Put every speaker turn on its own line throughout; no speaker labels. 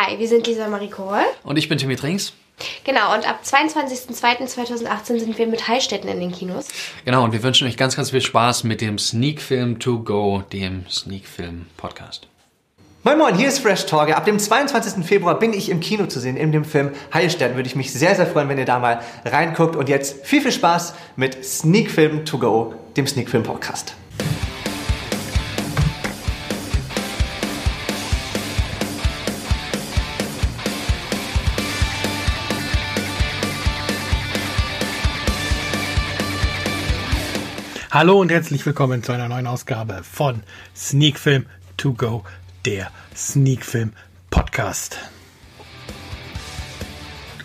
Hi, wir sind Lisa Marie Kohl.
Und ich bin Timmy Trinks.
Genau, und ab 22.02.2018 sind wir mit Heilstätten in den Kinos.
Genau, und wir wünschen euch ganz, ganz viel Spaß mit dem Sneak Film To Go, dem Sneak Film Podcast.
Moin Moin, hier ist Fresh Talker. Ab dem 22. Februar bin ich im Kino zu sehen, in dem Film Heilstätten. Würde ich mich sehr, sehr freuen, wenn ihr da mal reinguckt. Und jetzt viel, viel Spaß mit Sneak Film To Go, dem Sneak Film Podcast.
Hallo und herzlich willkommen zu einer neuen Ausgabe von Sneak Film To Go, der Sneak Film Podcast.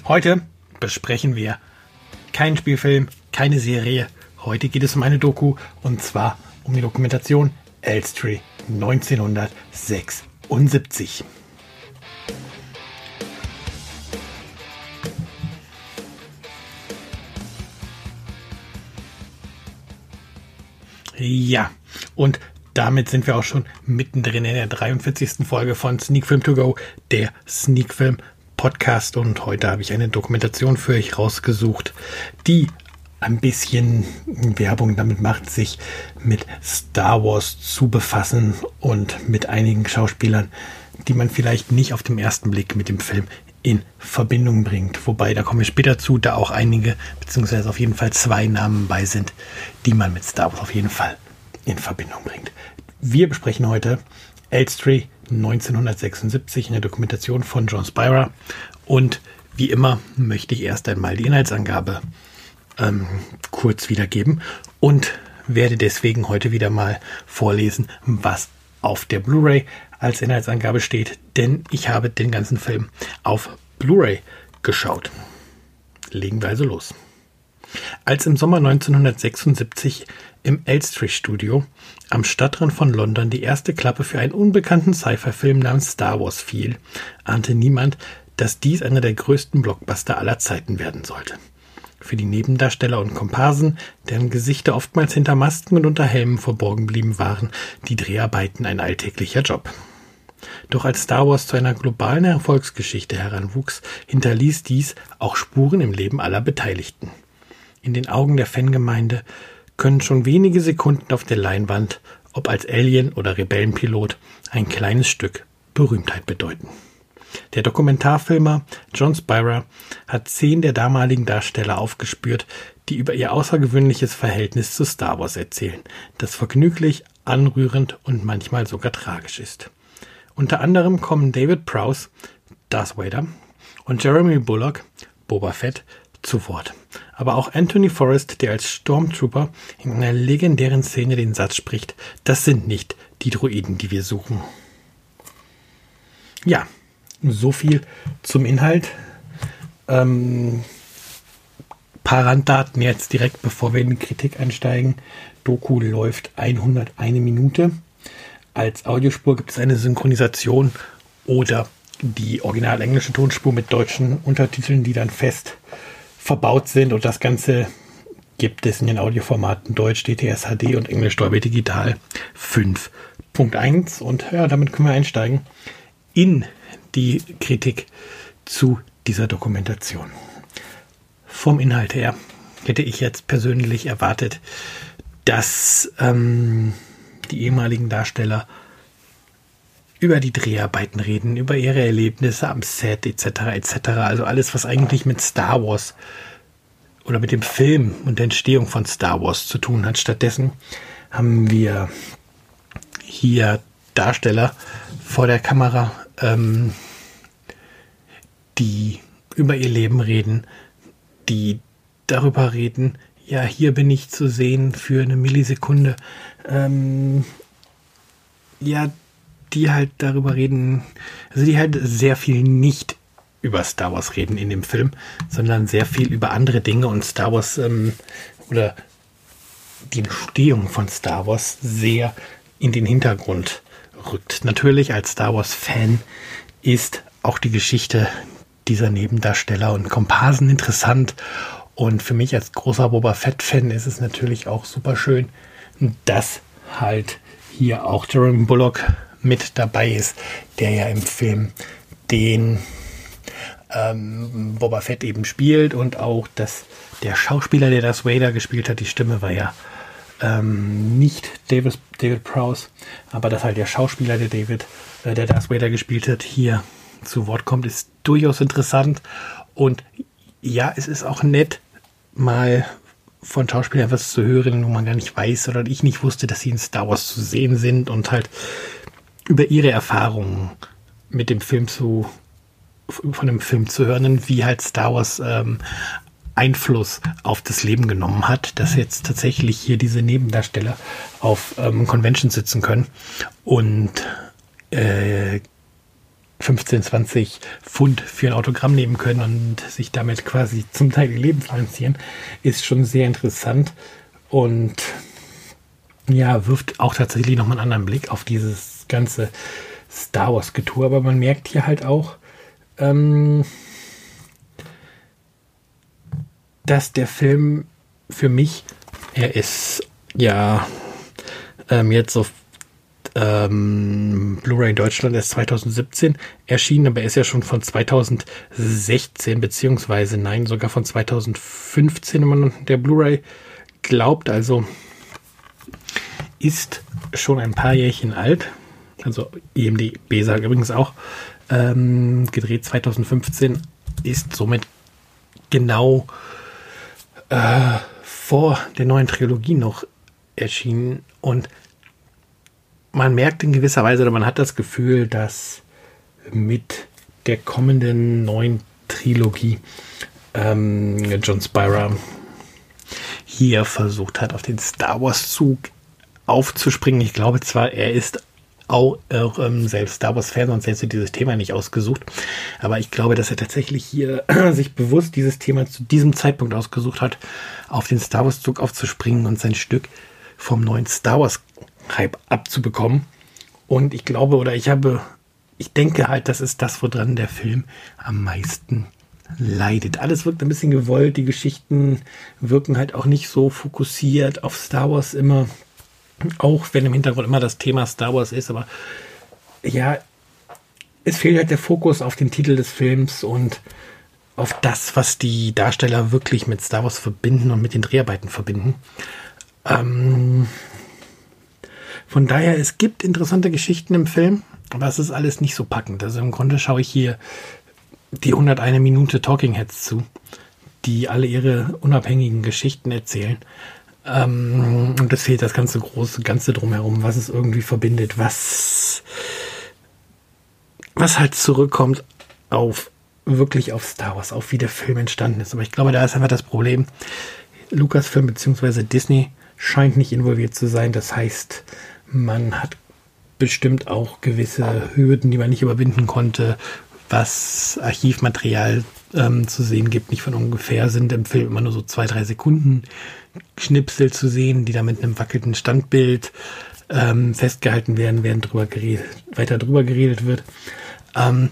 Heute besprechen wir keinen Spielfilm, keine Serie. Heute geht es um eine Doku und zwar um die Dokumentation Elstree 1976. Ja, und damit sind wir auch schon mittendrin in der 43. Folge von Sneak Film To Go, der Sneak Film Podcast. Und heute habe ich eine Dokumentation für euch rausgesucht, die ein bisschen Werbung damit macht, sich mit Star Wars zu befassen und mit einigen Schauspielern, die man vielleicht nicht auf den ersten Blick mit dem Film in Verbindung bringt. Wobei, da kommen wir später zu, da auch einige, beziehungsweise auf jeden Fall zwei Namen bei sind, die man mit Star Wars auf jeden Fall in Verbindung bringt. Wir besprechen heute Elstree 1976 in der Dokumentation von John Spira. Und wie immer möchte ich erst einmal die Inhaltsangabe ähm, kurz wiedergeben und werde deswegen heute wieder mal vorlesen, was auf der Blu-ray als Inhaltsangabe steht, denn ich habe den ganzen Film auf Blu-ray geschaut. Legen wir also los. Als im Sommer 1976 im Elstree Studio am Stadtrand von London die erste Klappe für einen unbekannten Sci-Fi-Film namens Star Wars fiel, ahnte niemand, dass dies einer der größten Blockbuster aller Zeiten werden sollte. Für die Nebendarsteller und Komparsen, deren Gesichter oftmals hinter Masken und unter Helmen verborgen blieben, waren die Dreharbeiten ein alltäglicher Job. Doch als Star Wars zu einer globalen Erfolgsgeschichte heranwuchs, hinterließ dies auch Spuren im Leben aller Beteiligten. In den Augen der Fangemeinde können schon wenige Sekunden auf der Leinwand, ob als Alien oder Rebellenpilot, ein kleines Stück Berühmtheit bedeuten. Der Dokumentarfilmer John Spira hat zehn der damaligen Darsteller aufgespürt, die über ihr außergewöhnliches Verhältnis zu Star Wars erzählen, das vergnüglich, anrührend und manchmal sogar tragisch ist. Unter anderem kommen David Prowse, Darth Vader, und Jeremy Bullock, Boba Fett, zu Wort. Aber auch Anthony Forrest, der als Stormtrooper in einer legendären Szene den Satz spricht, das sind nicht die Druiden, die wir suchen. Ja, so viel zum Inhalt. Ähm, paar Randdaten jetzt direkt, bevor wir in die Kritik einsteigen. Doku läuft 101 Minute. Als Audiospur gibt es eine Synchronisation oder die original englische Tonspur mit deutschen Untertiteln, die dann fest verbaut sind und das Ganze gibt es in den Audioformaten Deutsch, DTS HD und Englisch Dolby Digital 5.1 und ja, damit können wir einsteigen in die Kritik zu dieser Dokumentation. Vom Inhalt her hätte ich jetzt persönlich erwartet, dass ähm, die ehemaligen Darsteller über die Dreharbeiten reden, über ihre Erlebnisse am Set etc. etc. Also alles, was eigentlich mit Star Wars oder mit dem Film und der Entstehung von Star Wars zu tun hat. Stattdessen haben wir hier Darsteller vor der Kamera, ähm, die über ihr Leben reden, die darüber reden, ja, hier bin ich zu sehen für eine Millisekunde. Ähm, ja, die halt darüber reden, also die halt sehr viel nicht über Star Wars reden in dem Film, sondern sehr viel über andere Dinge und Star Wars ähm, oder die Entstehung von Star Wars sehr in den Hintergrund rückt. Natürlich als Star Wars-Fan ist auch die Geschichte dieser Nebendarsteller und Komparsen interessant. Und für mich als großer Boba Fett-Fan ist es natürlich auch super schön, dass halt hier auch Jeremy Bullock mit dabei ist, der ja im Film den ähm, Boba Fett eben spielt und auch, dass der Schauspieler, der das Vader gespielt hat, die Stimme war ja ähm, nicht David, David Prowse, aber dass halt der Schauspieler, der David, äh, der Darth Vader gespielt hat, hier zu Wort kommt, ist durchaus interessant. Und ja, es ist auch nett, mal von Schauspielern was zu hören, wo man gar nicht weiß oder ich nicht wusste, dass sie in Star Wars zu sehen sind und halt über ihre Erfahrungen mit dem Film zu von dem Film zu hören, wie halt Star Wars ähm, Einfluss auf das Leben genommen hat, dass jetzt tatsächlich hier diese Nebendarsteller auf ähm, Conventions sitzen können. Und äh, 15, 20 Pfund für ein Autogramm nehmen können und sich damit quasi zum Teil ihr Leben finanzieren, ist schon sehr interessant und ja, wirft auch tatsächlich nochmal einen anderen Blick auf dieses ganze Star Wars Getue. Aber man merkt hier halt auch, ähm, dass der Film für mich, er ist ja ähm, jetzt auf ähm, Blu-ray in Deutschland erst 2017 erschienen, aber er ist ja schon von 2016, beziehungsweise nein, sogar von 2015, wenn man der Blu-ray glaubt. Also ist schon ein paar Jährchen alt. Also EMDB sagt übrigens auch, ähm, gedreht 2015, ist somit genau äh, vor der neuen Trilogie noch erschienen und man merkt in gewisser Weise oder man hat das Gefühl, dass mit der kommenden neuen Trilogie ähm, John Spira hier versucht hat, auf den Star Wars Zug aufzuspringen. Ich glaube zwar, er ist auch, ähm, selbst Star Wars-Fan, sonst hätte dieses Thema nicht ausgesucht. Aber ich glaube, dass er tatsächlich hier sich bewusst dieses Thema zu diesem Zeitpunkt ausgesucht hat, auf den Star Wars-Zug aufzuspringen und sein Stück vom neuen Star Wars-Hype abzubekommen. Und ich glaube, oder ich habe, ich denke halt, das ist das, woran der Film am meisten leidet. Alles wirkt ein bisschen gewollt, die Geschichten wirken halt auch nicht so fokussiert auf Star Wars immer. Auch wenn im Hintergrund immer das Thema Star Wars ist, aber ja, es fehlt halt der Fokus auf den Titel des Films und auf das, was die Darsteller wirklich mit Star Wars verbinden und mit den Dreharbeiten verbinden. Ähm, von daher, es gibt interessante Geschichten im Film, aber es ist alles nicht so packend. Also im Grunde schaue ich hier die 101 Minute Talking Heads zu, die alle ihre unabhängigen Geschichten erzählen. Ähm, und es fehlt das ganze große Ganze drumherum, was es irgendwie verbindet, was, was halt zurückkommt auf wirklich auf Star Wars, auf wie der Film entstanden ist. Aber ich glaube, da ist einfach das Problem. Lucasfilm bzw. Disney scheint nicht involviert zu sein. Das heißt, man hat bestimmt auch gewisse Hürden, die man nicht überwinden konnte, was Archivmaterial ähm, zu sehen gibt. Nicht von ungefähr sind im Film immer nur so zwei, drei Sekunden Schnipsel zu sehen, die da mit einem wackelnden Standbild ähm, festgehalten werden, während drüber geredet, weiter drüber geredet wird. Ähm,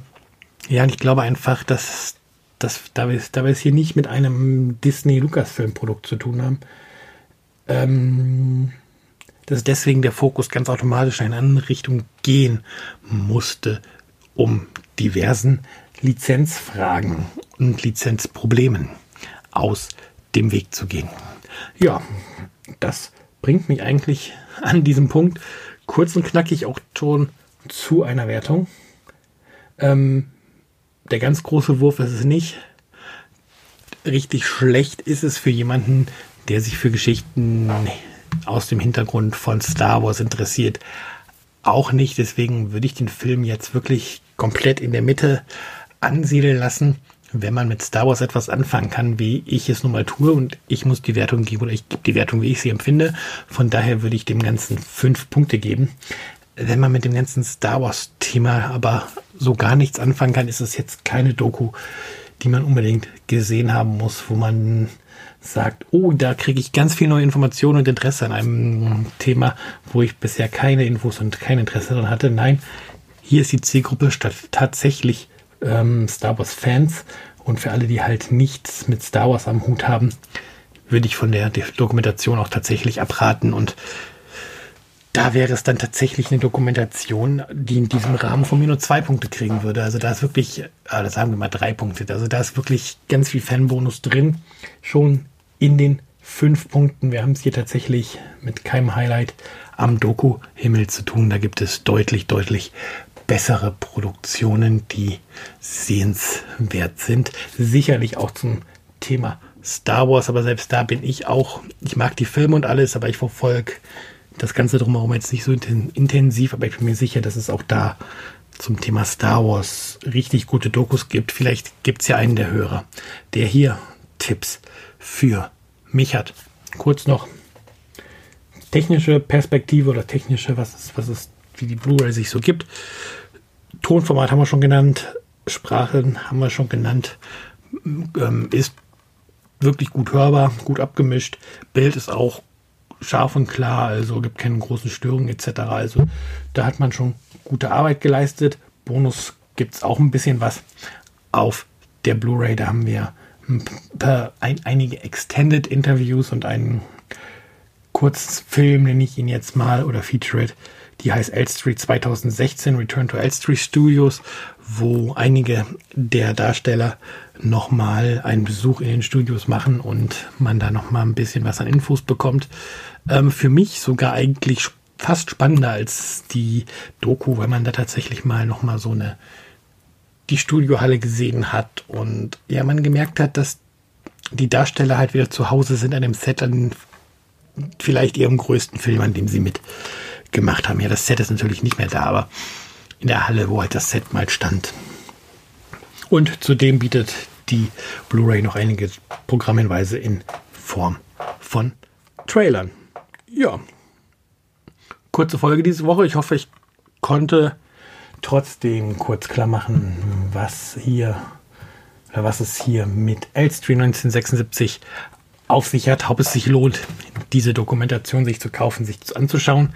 ja, und ich glaube einfach, dass, dass da, wir, da wir es hier nicht mit einem Disney-Lucasfilm-Produkt zu tun haben, ähm, dass deswegen der Fokus ganz automatisch in eine andere Richtung gehen musste, um diversen Lizenzfragen und Lizenzproblemen aus dem Weg zu gehen. Ja, das bringt mich eigentlich an diesem Punkt kurz und knackig auch schon zu einer Wertung. Ähm, der ganz große Wurf ist es nicht. Richtig schlecht ist es für jemanden, der sich für Geschichten aus dem Hintergrund von Star Wars interessiert. Auch nicht. Deswegen würde ich den Film jetzt wirklich komplett in der Mitte ansiedeln lassen wenn man mit Star Wars etwas anfangen kann, wie ich es nun mal tue und ich muss die Wertung geben oder ich gebe die Wertung, wie ich sie empfinde. Von daher würde ich dem Ganzen fünf Punkte geben. Wenn man mit dem ganzen Star Wars Thema aber so gar nichts anfangen kann, ist es jetzt keine Doku, die man unbedingt gesehen haben muss, wo man sagt, oh, da kriege ich ganz viel neue Informationen und Interesse an einem Thema, wo ich bisher keine Infos und kein Interesse daran hatte. Nein, hier ist die Zielgruppe statt tatsächlich ähm, Star Wars Fans und für alle, die halt nichts mit Star Wars am Hut haben, würde ich von der Dokumentation auch tatsächlich abraten und da wäre es dann tatsächlich eine Dokumentation, die in diesem Rahmen von mir nur zwei Punkte kriegen würde. Also da ist wirklich, ah, das wir mal drei Punkte. Also da ist wirklich ganz viel Fanbonus drin. Schon in den fünf Punkten. Wir haben es hier tatsächlich mit keinem Highlight am Doku-Himmel zu tun. Da gibt es deutlich, deutlich bessere Produktionen, die sehenswert sind. Sicherlich auch zum Thema Star Wars, aber selbst da bin ich auch, ich mag die Filme und alles, aber ich verfolge das Ganze drumherum jetzt nicht so intensiv, aber ich bin mir sicher, dass es auch da zum Thema Star Wars richtig gute Dokus gibt. Vielleicht gibt es ja einen der Hörer, der hier Tipps für mich hat. Kurz noch technische Perspektive oder technische, was ist, was ist, wie die Blu-ray sich so gibt. Tonformat haben wir schon genannt, Sprachen haben wir schon genannt, ähm, ist wirklich gut hörbar, gut abgemischt. Bild ist auch scharf und klar, also gibt keine großen Störungen etc. Also da hat man schon gute Arbeit geleistet. Bonus gibt es auch ein bisschen was auf der Blu-ray. Da haben wir ein paar, ein, einige Extended Interviews und einen Kurzfilm, nenne ich ihn jetzt mal, oder Featurette, die heißt Elstree 2016 Return to Elstree Studios, wo einige der Darsteller nochmal einen Besuch in den Studios machen und man da nochmal ein bisschen was an Infos bekommt. Ähm, für mich sogar eigentlich fast spannender als die Doku, weil man da tatsächlich mal nochmal so eine die Studiohalle gesehen hat und ja, man gemerkt hat, dass die Darsteller halt wieder zu Hause sind an dem Set, an vielleicht ihrem größten Film, an dem sie mitgemacht haben. Ja, das Set ist natürlich nicht mehr da, aber in der Halle, wo halt das Set mal stand. Und zudem bietet die Blu-ray noch einige Programmhinweise in Form von Trailern. Ja. Kurze Folge diese Woche. Ich hoffe, ich konnte trotzdem kurz klar machen, was hier oder was es hier mit Elstree 1976 auf sich hat, ob es sich lohnt, diese Dokumentation sich zu kaufen, sich anzuschauen.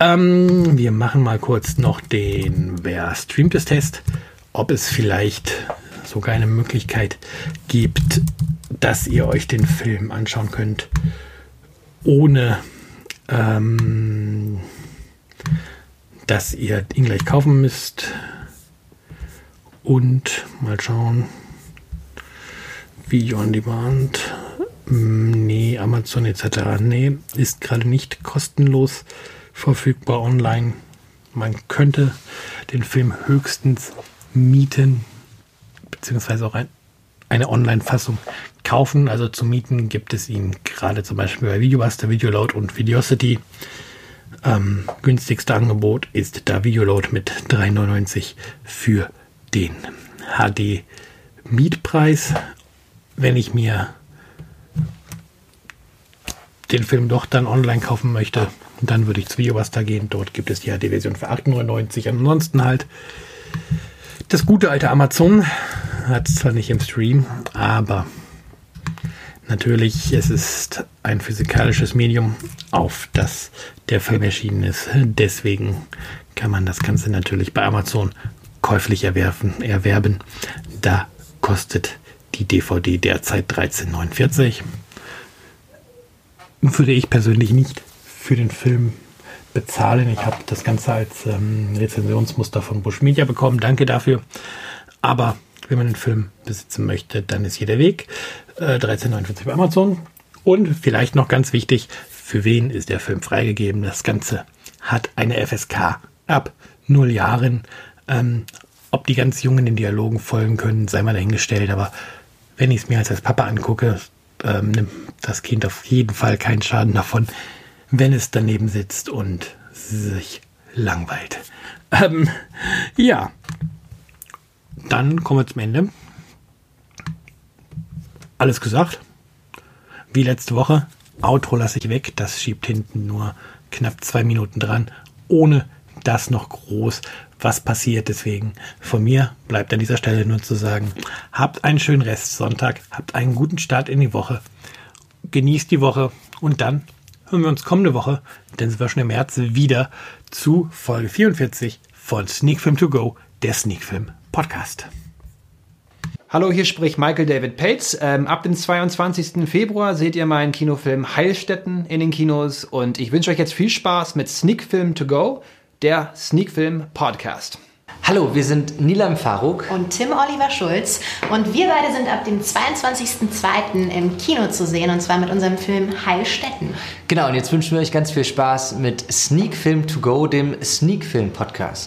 Ähm, wir machen mal kurz noch den Wer streamt es Test, ob es vielleicht sogar eine Möglichkeit gibt, dass ihr euch den Film anschauen könnt, ohne ähm, dass ihr ihn gleich kaufen müsst. Und mal schauen. Video on Demand. Hm, nee, Amazon etc. Nee, ist gerade nicht kostenlos verfügbar online. Man könnte den Film höchstens mieten, beziehungsweise auch ein, eine Online-Fassung kaufen. Also zu mieten gibt es ihn gerade zum Beispiel bei Videobuster, Videoload und Videocity. Ähm, günstigste Angebot ist da Videoload mit 3,99 für den HD Mietpreis. Wenn ich mir den Film doch dann online kaufen möchte, dann würde ich zu Videobuster gehen. Dort gibt es die HD-Version für 8,99. Ansonsten halt das gute alte Amazon hat es zwar nicht im Stream, aber natürlich, es ist ein physikalisches Medium, auf das der Film erschienen ist. Deswegen kann man das Ganze natürlich bei Amazon käuflich erwerben. erwerben. Da kostet die DVD derzeit 13,49. Würde ich persönlich nicht für den Film bezahlen. Ich habe das Ganze als ähm, Rezensionsmuster von Bush Media bekommen. Danke dafür. Aber wenn man den Film besitzen möchte, dann ist hier der Weg. Äh, 13,49 bei Amazon. Und vielleicht noch ganz wichtig, für wen ist der Film freigegeben? Das Ganze hat eine FSK ab 0 Jahren. Ähm, ob die ganz Jungen den Dialogen folgen können, sei mal dahingestellt. Aber wenn ich es mir als, als Papa angucke, ähm, nimmt das Kind auf jeden Fall keinen Schaden davon, wenn es daneben sitzt und sich langweilt. Ähm, ja, dann kommen wir zum Ende. Alles gesagt. Wie letzte Woche. Outro lasse ich weg. Das schiebt hinten nur knapp zwei Minuten dran, ohne dass noch groß was passiert. Deswegen von mir bleibt an dieser Stelle nur zu sagen, habt einen schönen Rest Sonntag, habt einen guten Start in die Woche, genießt die Woche und dann hören wir uns kommende Woche, denn es wird schon im März wieder zu Folge 44 von Sneak Film To Go, der Sneak Film Podcast.
Hallo, hier spricht Michael David Pates. Ähm, ab dem 22. Februar seht ihr meinen Kinofilm Heilstätten in den Kinos und ich wünsche euch jetzt viel Spaß mit Sneak Film to Go, der Sneak Film Podcast.
Hallo, wir sind Nilam Faruk
und Tim Oliver Schulz und wir beide sind ab dem 22.02. im Kino zu sehen und zwar mit unserem Film Heilstätten.
Genau, und jetzt wünschen wir euch ganz viel Spaß mit Sneak Film to Go, dem Sneak Film Podcast.